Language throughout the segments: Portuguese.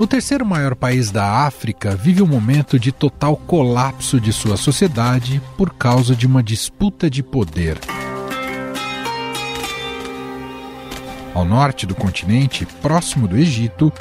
O terceiro maior país da África vive um momento de total colapso de sua sociedade por causa de uma disputa de poder. Ao norte do continente, próximo do Egito,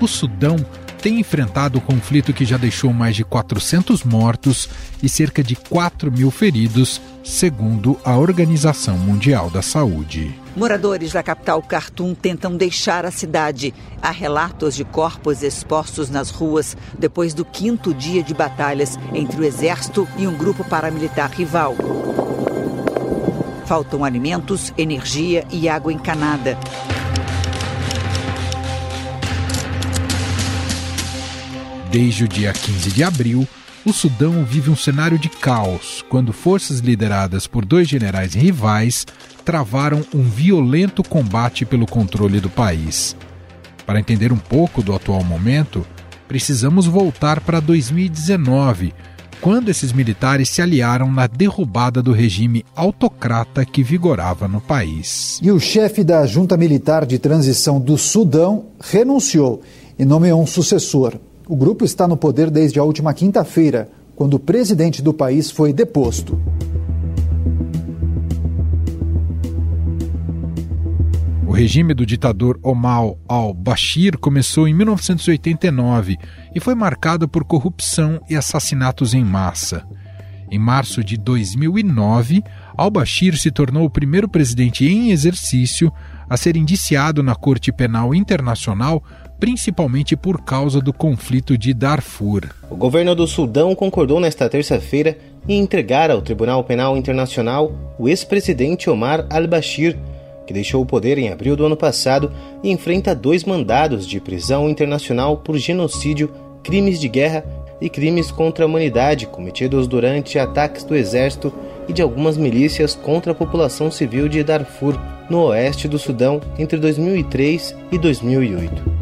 o Sudão tem enfrentado o um conflito que já deixou mais de 400 mortos e cerca de 4 mil feridos, segundo a Organização Mundial da Saúde. Moradores da capital Khartoum tentam deixar a cidade. Há relatos de corpos expostos nas ruas depois do quinto dia de batalhas entre o exército e um grupo paramilitar rival. Faltam alimentos, energia e água encanada. Desde o dia 15 de abril, o Sudão vive um cenário de caos quando forças lideradas por dois generais rivais travaram um violento combate pelo controle do país. Para entender um pouco do atual momento, precisamos voltar para 2019, quando esses militares se aliaram na derrubada do regime autocrata que vigorava no país. E o chefe da junta militar de transição do Sudão renunciou e nomeou um sucessor. O grupo está no poder desde a última quinta-feira, quando o presidente do país foi deposto. O regime do ditador Omar al-Bashir começou em 1989 e foi marcado por corrupção e assassinatos em massa. Em março de 2009, al-Bashir se tornou o primeiro presidente em exercício a ser indiciado na Corte Penal Internacional principalmente por causa do conflito de Darfur. O governo do Sudão concordou nesta terça-feira em entregar ao Tribunal Penal Internacional o ex-presidente Omar al-Bashir, que deixou o poder em abril do ano passado e enfrenta dois mandados de prisão internacional por genocídio, crimes de guerra e crimes contra a humanidade cometidos durante ataques do exército e de algumas milícias contra a população civil de Darfur, no oeste do Sudão, entre 2003 e 2008.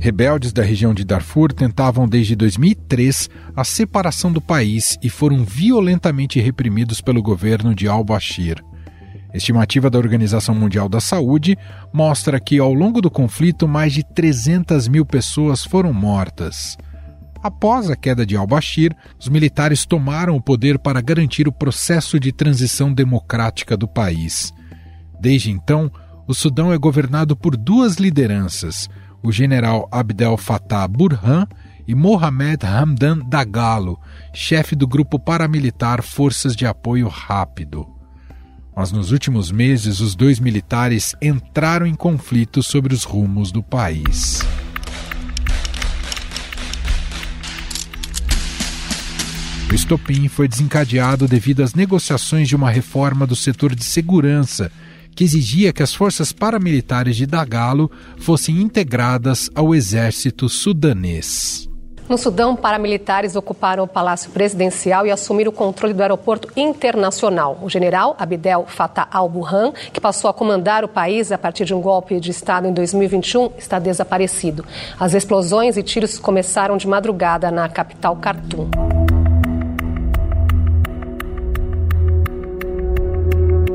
Rebeldes da região de Darfur tentavam desde 2003 a separação do país e foram violentamente reprimidos pelo governo de al-Bashir. Estimativa da Organização Mundial da Saúde mostra que, ao longo do conflito, mais de 300 mil pessoas foram mortas. Após a queda de al-Bashir, os militares tomaram o poder para garantir o processo de transição democrática do país. Desde então, o Sudão é governado por duas lideranças o general Abdel Fattah Burhan e Mohamed Hamdan Dagalo, chefe do grupo paramilitar Forças de Apoio Rápido. Mas nos últimos meses, os dois militares entraram em conflito sobre os rumos do país. O estopim foi desencadeado devido às negociações de uma reforma do setor de segurança que exigia que as forças paramilitares de Dagalo fossem integradas ao exército sudanês. No Sudão, paramilitares ocuparam o Palácio Presidencial e assumiram o controle do aeroporto internacional. O general Abdel Fattah al-Burhan, que passou a comandar o país a partir de um golpe de Estado em 2021, está desaparecido. As explosões e tiros começaram de madrugada na capital Khartoum.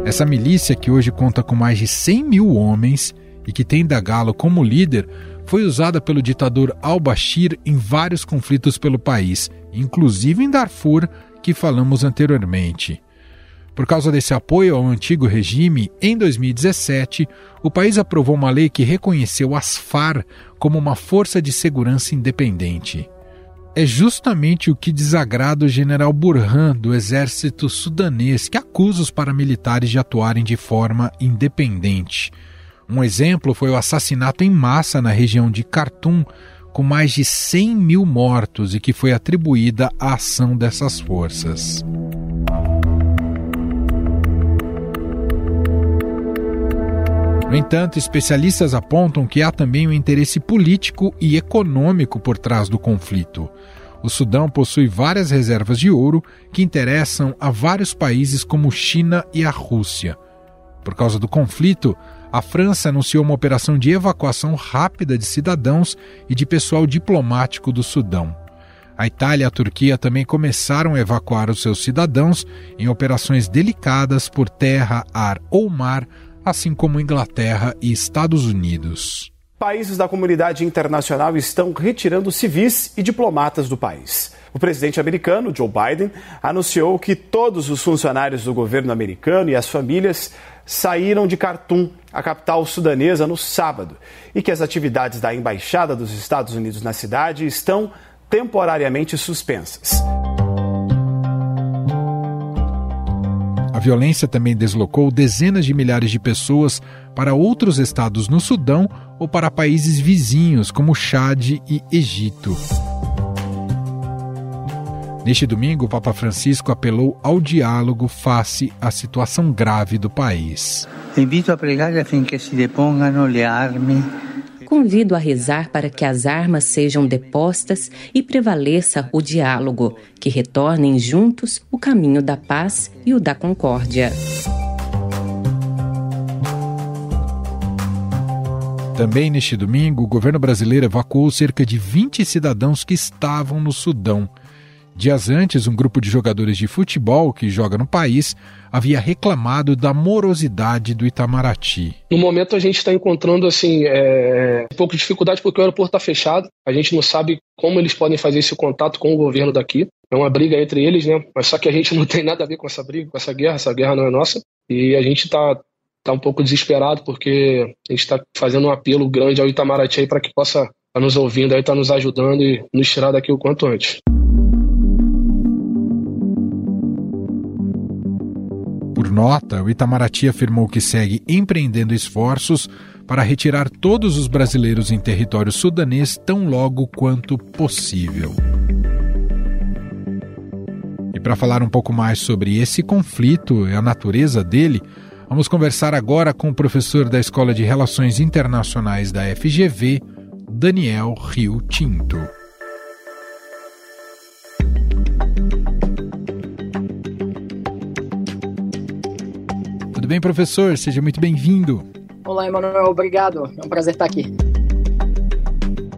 Essa milícia, que hoje conta com mais de 100 mil homens e que tem Dagalo como líder, foi usada pelo ditador al-Bashir em vários conflitos pelo país, inclusive em Darfur, que falamos anteriormente. Por causa desse apoio ao antigo regime, em 2017, o país aprovou uma lei que reconheceu as FAR como uma força de segurança independente é justamente o que desagrada o general Burhan do exército sudanês, que acusa os paramilitares de atuarem de forma independente. Um exemplo foi o assassinato em massa na região de Khartoum, com mais de 100 mil mortos e que foi atribuída à ação dessas forças. No entanto, especialistas apontam que há também um interesse político e econômico por trás do conflito. O Sudão possui várias reservas de ouro que interessam a vários países como China e a Rússia. Por causa do conflito, a França anunciou uma operação de evacuação rápida de cidadãos e de pessoal diplomático do Sudão. A Itália e a Turquia também começaram a evacuar os seus cidadãos em operações delicadas por terra, ar ou mar assim como Inglaterra e Estados Unidos. Países da comunidade internacional estão retirando civis e diplomatas do país. O presidente americano, Joe Biden, anunciou que todos os funcionários do governo americano e as famílias saíram de Khartoum, a capital sudanesa, no sábado, e que as atividades da embaixada dos Estados Unidos na cidade estão temporariamente suspensas. Violência também deslocou dezenas de milhares de pessoas para outros estados no Sudão ou para países vizinhos como Chad e Egito. Neste domingo, o Papa Francisco apelou ao diálogo face à situação grave do país. Invito a pregar affinché si depongano le armi Convido a rezar para que as armas sejam depostas e prevaleça o diálogo, que retornem juntos o caminho da paz e o da concórdia. Também neste domingo, o governo brasileiro evacuou cerca de 20 cidadãos que estavam no Sudão. Dias antes, um grupo de jogadores de futebol que joga no país havia reclamado da morosidade do Itamaraty. No momento, a gente está encontrando assim é, um pouco de dificuldade porque o aeroporto está fechado. A gente não sabe como eles podem fazer esse contato com o governo daqui. É uma briga entre eles, né? Mas só que a gente não tem nada a ver com essa briga, com essa guerra. Essa guerra não é nossa. E a gente está tá um pouco desesperado porque a gente está fazendo um apelo grande ao Itamaraty para que possa estar tá nos ouvindo, aí, tá nos ajudando e nos tirar daqui o quanto antes. Por nota, o Itamaraty afirmou que segue empreendendo esforços para retirar todos os brasileiros em território sudanês tão logo quanto possível. E para falar um pouco mais sobre esse conflito e a natureza dele, Vamos conversar agora com o professor da Escola de Relações Internacionais da FGV, Daniel Rio Tinto. Bem, professor? Seja muito bem-vindo. Olá, Emanuel. Obrigado. É um prazer estar aqui.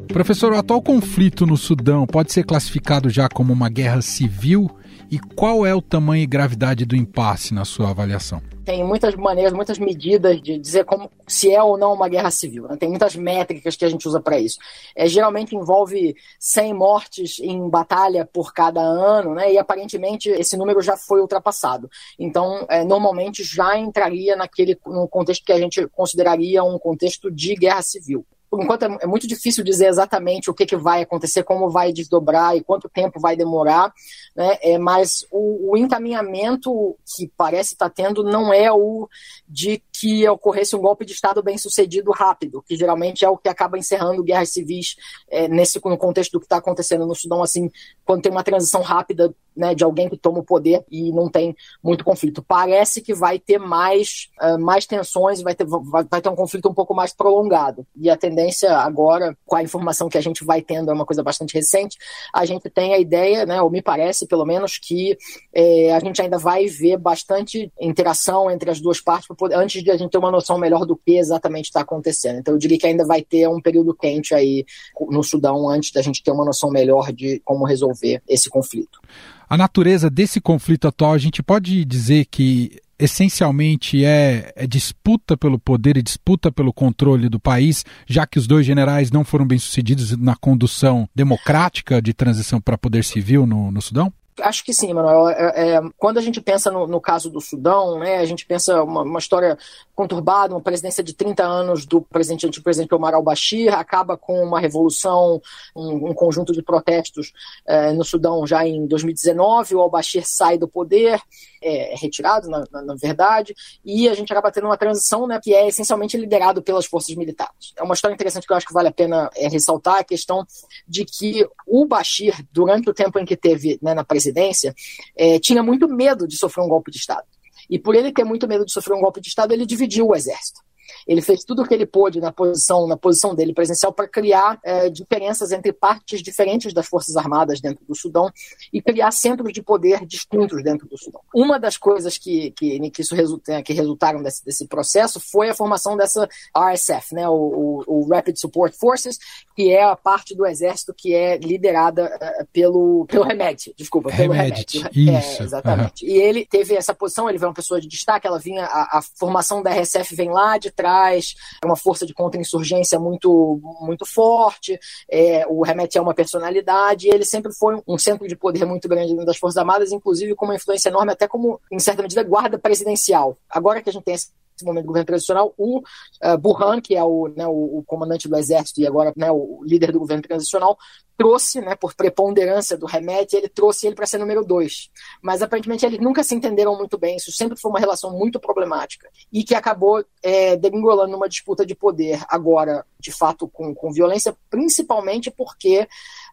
Professor, o atual conflito no Sudão pode ser classificado já como uma guerra civil? E qual é o tamanho e gravidade do impasse na sua avaliação? tem muitas maneiras, muitas medidas de dizer como se é ou não uma guerra civil. Né? Tem muitas métricas que a gente usa para isso. É, geralmente envolve 100 mortes em batalha por cada ano, né? e aparentemente esse número já foi ultrapassado. Então, é, normalmente já entraria naquele no contexto que a gente consideraria um contexto de guerra civil enquanto é, é, muito difícil dizer exatamente o que, que vai acontecer, como vai desdobrar e quanto tempo vai demorar, né? É, mas o, o encaminhamento que parece estar tá tendo não é o de que ocorresse um golpe de Estado bem sucedido rápido, que geralmente é o que acaba encerrando guerras civis é, nesse no contexto do que está acontecendo no Sudão, assim, quando tem uma transição rápida né, de alguém que toma o poder e não tem muito conflito. Parece que vai ter mais, uh, mais tensões, vai ter, vai, vai, ter um conflito um pouco mais prolongado. E a tendência agora, com a informação que a gente vai tendo, é uma coisa bastante recente, a gente tem a ideia, né, ou me parece pelo menos, que é, a gente ainda vai ver bastante interação entre as duas partes poder, antes de a gente ter uma noção melhor do que exatamente está acontecendo. Então eu diria que ainda vai ter um período quente aí no Sudão antes da gente ter uma noção melhor de como resolver esse conflito a natureza desse conflito atual, a gente pode dizer que essencialmente é, é, disputa pelo poder e disputa pelo controle do país, já que os dois generais não foram bem sucedidos na condução democrática de transição para poder civil no, no Sudão? Acho que sim, Manuel. É, é, quando a gente pensa no, no, caso do Sudão, né, a gente pensa uma, uma história conturbada, uma presidência de 30 anos do presidente antigo presidente Omar al-Bashir, acaba com uma revolução, um, um conjunto de protestos é, no Sudão já em 2019, o al-Bashir sai do poder, é, retirado, na, na, na, verdade, e a gente acaba tendo uma transição né, que é essencialmente liderado pelas forças militares. É uma história interessante que eu acho que vale a pena é, ressaltar, a questão de que o Bashir, durante o tempo em que teve né, na presidência, é, tinha muito medo de sofrer um golpe de Estado. E por ele ter muito medo de sofrer um golpe de Estado, ele dividiu o exército. Ele fez tudo o que ele pôde na posição, na posição dele presidencial para criar é, diferenças entre partes diferentes das Forças Armadas dentro do Sudão e criar centros de poder distintos dentro do Sudão. Uma das coisas que, que, que, isso resulta, que resultaram desse, desse processo foi a formação dessa RSF, né, o, o, o Rapid Support Forces, que é a parte do exército que é liderada uh, pelo, pelo Remed, desculpa, pelo Remed. Isso. É, exatamente. Uhum. E ele teve essa posição, ele foi uma pessoa de destaque, ela vinha, a, a formação da RSF vem lá de trás, é uma força de contra-insurgência muito, muito forte, é, o Remed é uma personalidade, e ele sempre foi um centro de poder muito grande dentro das Forças Armadas, inclusive com uma influência enorme, até como, em certa medida, guarda presidencial. Agora que a gente tem momento do governo transicional, o uh, Burhan, que é o, né, o, o, comandante do exército e agora né, o líder do governo transicional, trouxe, né, por preponderância do remédio, ele trouxe ele para ser número dois. Mas aparentemente eles nunca se entenderam muito bem, isso sempre foi uma relação muito problemática e que acabou é, degringolando numa disputa de poder, agora, de fato, com, com violência, principalmente porque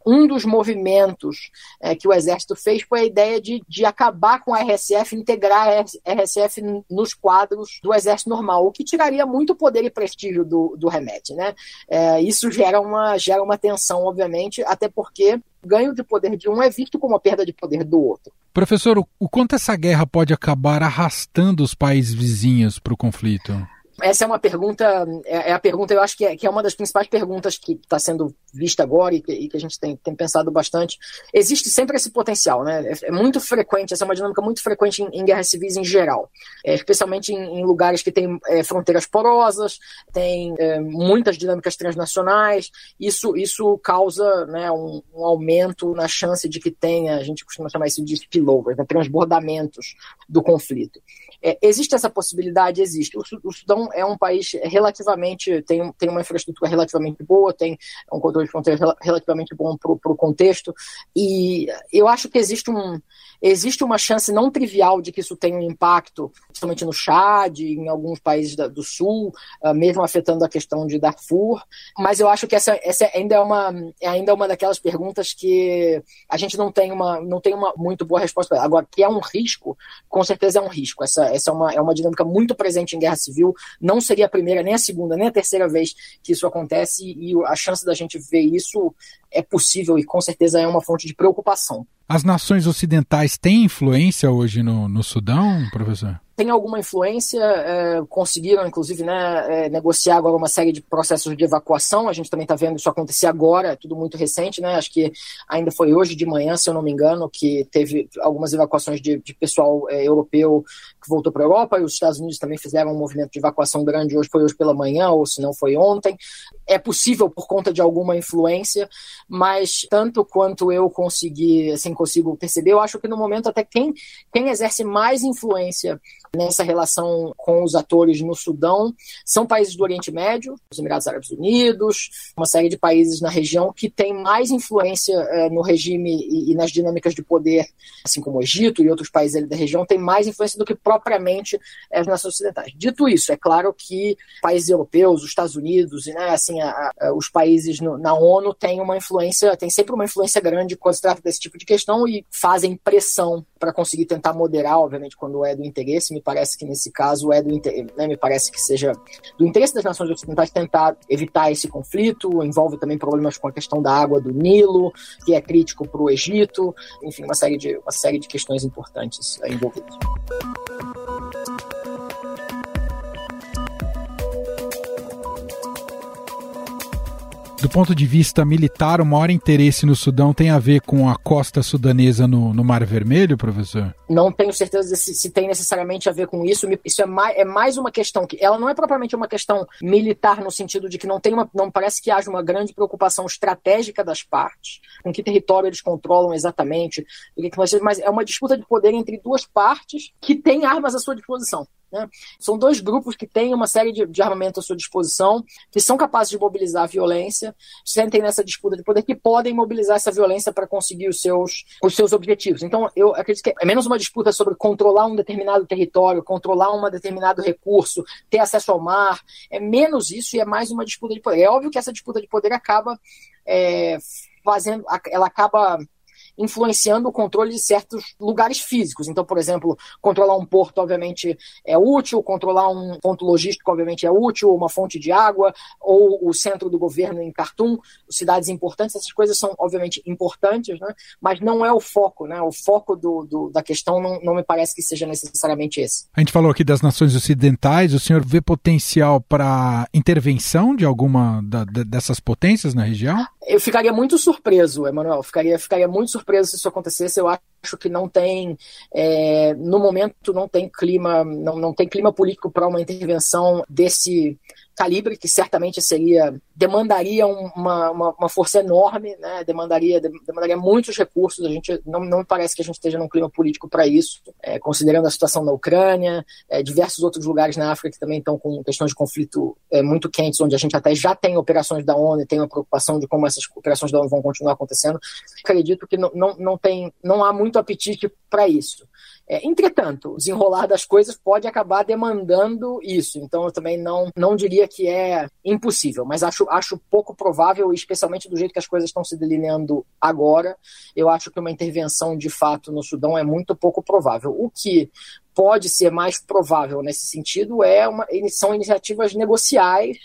um dos movimentos é, que o Exército fez foi a ideia de, de acabar com a RSF, integrar a RSF nos quadros do Exército normal, o que tiraria muito poder e prestígio do, do remédio. Né? É, isso gera uma, gera uma tensão, obviamente, até porque ganho de poder de um é visto como a perda de poder do outro. Professor, o quanto essa guerra pode acabar arrastando os países vizinhos para o conflito? Essa é uma pergunta, é, é, a pergunta, eu acho que é, que é uma das principais perguntas que está sendo vista agora e que, e que, a gente tem, tem pensado bastante. Existe sempre esse potencial, né? É, é muito frequente, essa é uma dinâmica muito frequente em, em guerras civis em geral, é, especialmente em, em, lugares que têm é, fronteiras porosas, tem muitas dinâmicas transnacionais. Isso, isso causa né, um, um, aumento na chance de que tenha, a gente costuma chamar isso de spillover, né, transbordamentos do conflito. existe essa possibilidade? Existe. O, o Sudão é um país relativamente, tem, tem uma infraestrutura relativamente boa, tem um controle de fronteira relativamente bom para o contexto, e eu acho que existe, um, existe uma chance não trivial de que isso tenha um impacto, principalmente no Chad, em alguns países da, do Sul, uh, mesmo afetando a questão de Darfur, mas eu acho que essa, essa ainda, é uma, é ainda uma daquelas perguntas que a gente não tem uma, não tem uma muito boa resposta. Agora, que é um risco, com certeza é um risco. Essa, essa é, uma, é uma dinâmica muito presente em guerra civil, não seria a primeira, nem a segunda, nem a terceira vez que isso acontece, e a chance da gente ver isso é possível e com certeza é uma fonte de preocupação. As nações ocidentais têm influência hoje no, no Sudão, professor? tem alguma influência, é, conseguiram inclusive né, é, negociar agora uma série de processos de evacuação. A gente também está vendo isso acontecer agora, é tudo muito recente, né? Acho que ainda foi hoje de manhã, se eu não me engano, que teve algumas evacuações de, de pessoal é, europeu que voltou para a Europa e os Estados Unidos também fizeram um movimento de evacuação grande hoje, foi hoje pela manhã, ou se não foi ontem. É possível por conta de alguma influência, mas tanto quanto eu consegui, assim, consigo perceber, eu acho que no momento até quem, quem exerce mais influência nessa relação com os atores no Sudão são países do Oriente Médio, os Emirados Árabes Unidos, uma série de países na região que têm mais influência é, no regime e, e, nas dinâmicas de poder, assim como o Egito e outros países da região, têm mais influência do que propriamente as nações ocidentais. Dito isso, é claro que países europeus, os Estados Unidos né, assim, a, a, os países no, na ONU têm uma influência, têm sempre uma influência grande quando se trata desse tipo de questão e fazem pressão para conseguir tentar moderar, obviamente, quando é do interesse parece que nesse caso é do né, me parece que seja do interesse das nações ocidentais tentar evitar esse conflito, envolve também problemas com a questão da água do Nilo, que é crítico para o Egito, enfim, uma série de uma série de questões importantes envolvidas. Do ponto de vista militar, o maior interesse no Sudão tem a ver com a costa sudanesa no, no Mar Vermelho, professor? Não tenho certeza se, se, tem necessariamente a ver com isso. Isso é mais, é mais uma questão que ela não é propriamente uma questão militar no sentido de que não tem uma, não parece que haja uma grande preocupação estratégica das partes, com que território eles controlam exatamente, mas é uma disputa de poder entre duas partes que têm armas à sua disposição. Né? São dois grupos que têm uma série de, de armamento à sua disposição, que são capazes de mobilizar a violência, sentem nessa disputa de poder, que podem mobilizar essa violência para conseguir os seus, os seus objetivos. Então, eu acredito que é menos uma disputa sobre controlar um determinado território, controlar um determinado recurso, ter acesso ao mar, é menos isso e é mais uma disputa de poder. É óbvio que essa disputa de poder acaba é, fazendo, ela acaba influenciando o controle de certos lugares físicos. Então, por exemplo, controlar um porto, obviamente, é útil, controlar um ponto logístico, obviamente, é útil, uma fonte de água, ou o centro do governo em Khartoum, cidades importantes, essas coisas são, obviamente, importantes, né? mas não é o foco. Né? O foco do, do, da questão não, não me parece que seja necessariamente esse. A gente falou aqui das nações ocidentais, o senhor vê potencial para intervenção de alguma da, dessas potências na região? Eu ficaria muito surpreso, Emanuel. Ficaria, ficaria muito surpreso se isso acontecesse. Eu acho que não tem, é, no momento, não tem clima, não, não tem clima político para uma intervenção desse calibre, que certamente seria demandaria uma, uma, uma, força enorme, né? demandaria, demandaria muitos recursos. A gente não, não parece que a gente esteja num clima político para isso, é, considerando a situação na Ucrânia, é, diversos outros lugares na África que também estão com questões de conflito é, muito quentes, onde a gente até já tem operações da ONU e tem uma preocupação de como essas operações da ONU vão continuar acontecendo. Acredito que não, não, não, tem, não há muito apetite para isso. É, entretanto, o desenrolar das coisas pode acabar demandando isso. Então, eu também não, não diria que é impossível, mas acho, acho pouco provável, especialmente do jeito que as coisas estão se delineando agora. Eu acho que uma intervenção de fato no Sudão é muito pouco provável. O que pode ser mais provável nesse sentido é uma, são iniciativas negociais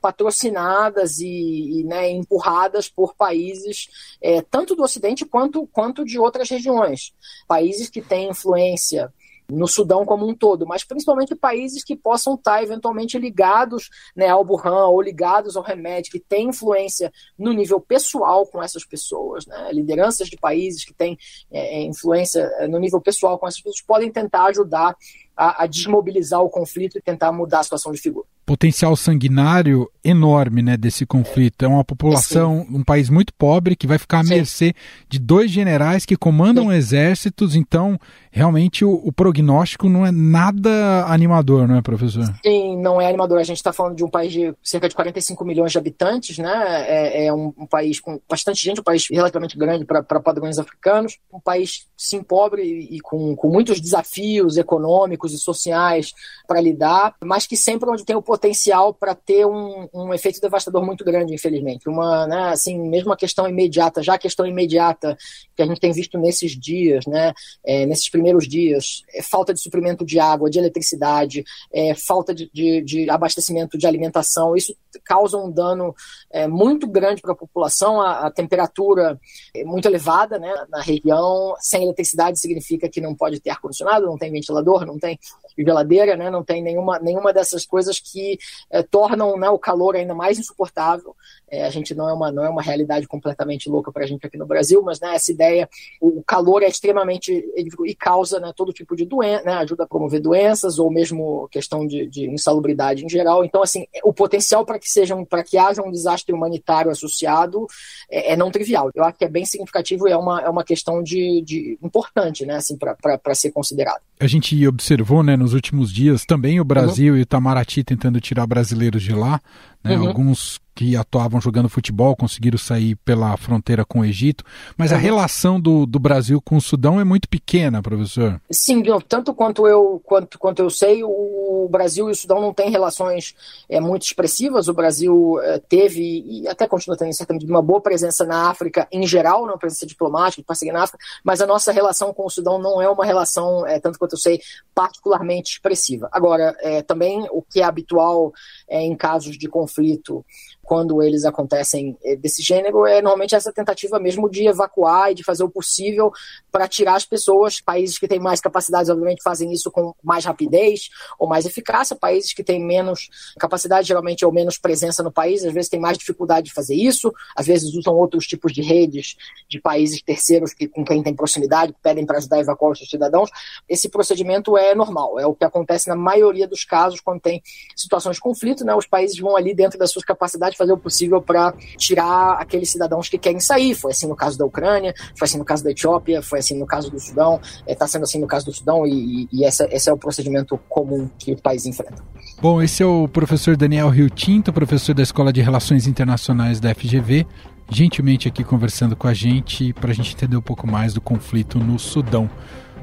patrocinadas e, e né, empurradas por países é, tanto do Ocidente quanto, quanto de outras regiões. Países que têm influência no Sudão como um todo, mas principalmente países que possam estar eventualmente ligados né, ao Burhan ou ligados ao remédio, que têm influência no nível pessoal com essas pessoas. Né? Lideranças de países que têm é, influência é, no nível pessoal com essas pessoas podem tentar ajudar a, a desmobilizar o conflito e tentar mudar a situação de figura potencial sanguinário enorme né, desse conflito. É uma população, Sim. um país muito pobre que vai ficar à Sim. mercê de dois generais que comandam Sim. exércitos, então realmente o, o, prognóstico não é nada animador, não é, professor? Sim, não é animador. A gente está falando de um país de cerca de 45 milhões de habitantes, né? É, é um, um, país com bastante gente, um país relativamente grande para padrões africanos, um país sim pobre e, e com, com muitos desafios econômicos e sociais para lidar, mas que sempre onde tem o potencial para ter um, um, efeito devastador muito grande, infelizmente. Uma, né, assim, mesmo a questão imediata, já a questão imediata que a gente tem visto nesses dias, né, é, nesses primeiros dias, é falta de suprimento de água, de eletricidade, é, falta de, de, de, abastecimento de alimentação, isso causa um dano é, muito grande para a população, a, a, temperatura é muito elevada né, na região, sem eletricidade significa que não pode ter ar-condicionado, não tem ventilador, não tem geladeira, né, não tem nenhuma, nenhuma dessas coisas que é, tornam né, o calor ainda mais insuportável. É, a gente não é uma, não é uma realidade completamente louca para a gente aqui no Brasil, mas né, essa ideia, o calor é extremamente e causa né, todo tipo de doença, né, ajuda a promover doenças ou mesmo questão de, de insalubridade em geral. Então, assim, o potencial para que sejam, para que haja um desastre humanitário associado é, é, não trivial. Eu acho que é bem significativo e é uma, é uma questão de, de importante, né, assim, para ser considerado. A gente observou, né, nos últimos dias também o Brasil uhum. e o Itamaraty tentando tirar brasileiros de lá, né, uhum. alguns que atuavam jogando futebol conseguiram sair pela fronteira com o Egito, mas uhum. a relação do, do Brasil com o Sudão é muito pequena, professor. Sim, tanto quanto eu, quanto, quanto eu sei, o Brasil e o Sudão não têm relações é, muito expressivas. O Brasil é, teve, e até continua tendo, certamente, uma boa presença na África em geral, uma presença diplomática, de parceria na África, mas a nossa relação com o Sudão não é uma relação, é, tanto quanto eu sei, particularmente expressiva. Agora, é, também o que é habitual é, em casos de conflito quando eles acontecem eh, desse gênero, é normalmente essa tentativa mesmo de evacuar e de fazer o possível para tirar as pessoas. Países que têm mais capacidades, obviamente, fazem isso com mais rapidez ou mais eficácia. Países que têm menos capacidade, geralmente, ou menos presença no país, às vezes têm mais dificuldade de fazer isso, às vezes usam outros tipos de redes de países terceiros que, com quem tem proximidade, pedem para ajudar a evacuar os seus cidadãos. Esse procedimento é normal, é o que acontece na maioria dos casos quando tem situações de conflito, né? Os países vão ali dentro das suas capacidades fazer o possível para tirar aqueles cidadãos que querem sair. Foi assim no caso da Ucrânia, foi assim no caso da Etiópia, foi assim no caso do Sudão, está é, sendo assim no caso do Sudão e, e essa, esse é o procedimento comum que o país enfrenta. Bom, esse é o professor Daniel Rio Tinto, professor da Escola de Relações Internacionais da FGV, gentilmente aqui conversando com a gente para a gente entender um pouco mais do conflito no Sudão.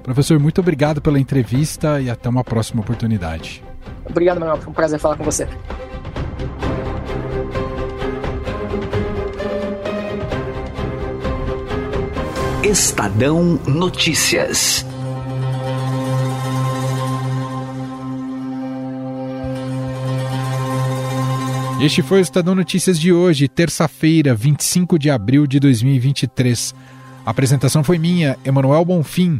Professor, muito obrigado pela entrevista e até uma próxima oportunidade. Obrigado, Manuel. Foi um prazer falar com você. Estadão Notícias. Este foi o Estadão Notícias de hoje, terça-feira, 25 de abril de 2023. A apresentação foi minha, Emanuel Bonfim.